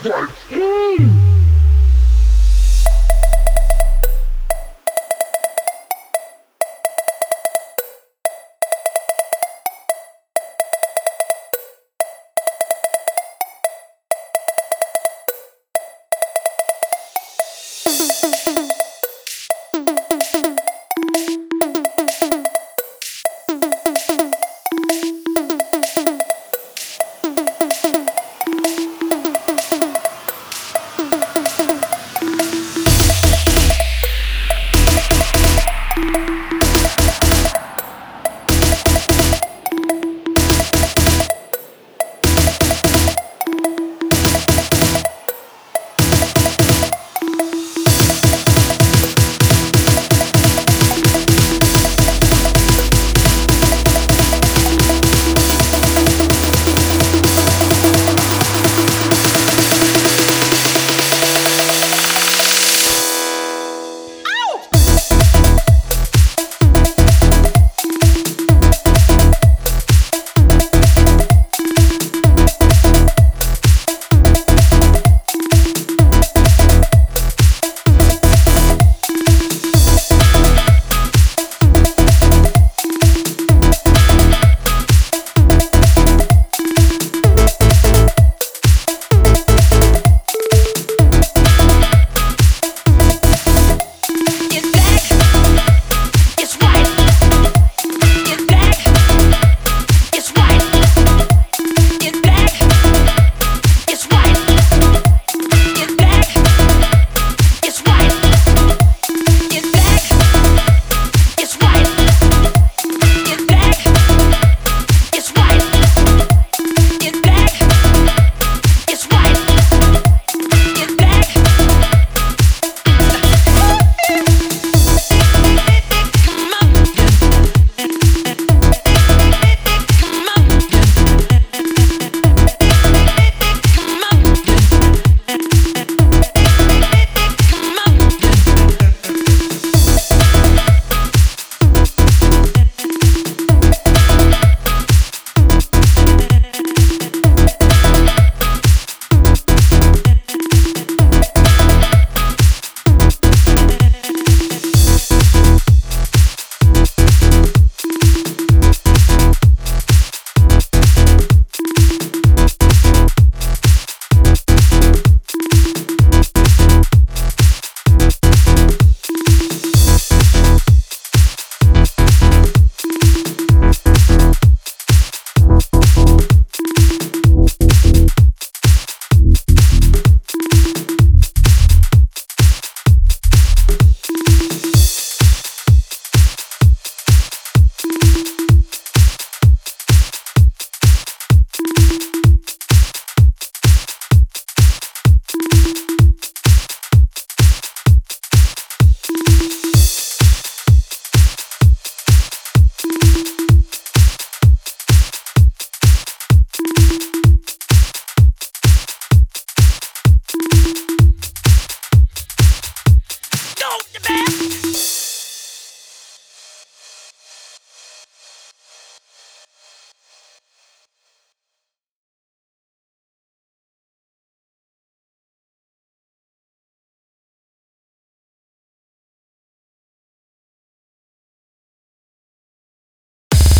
back.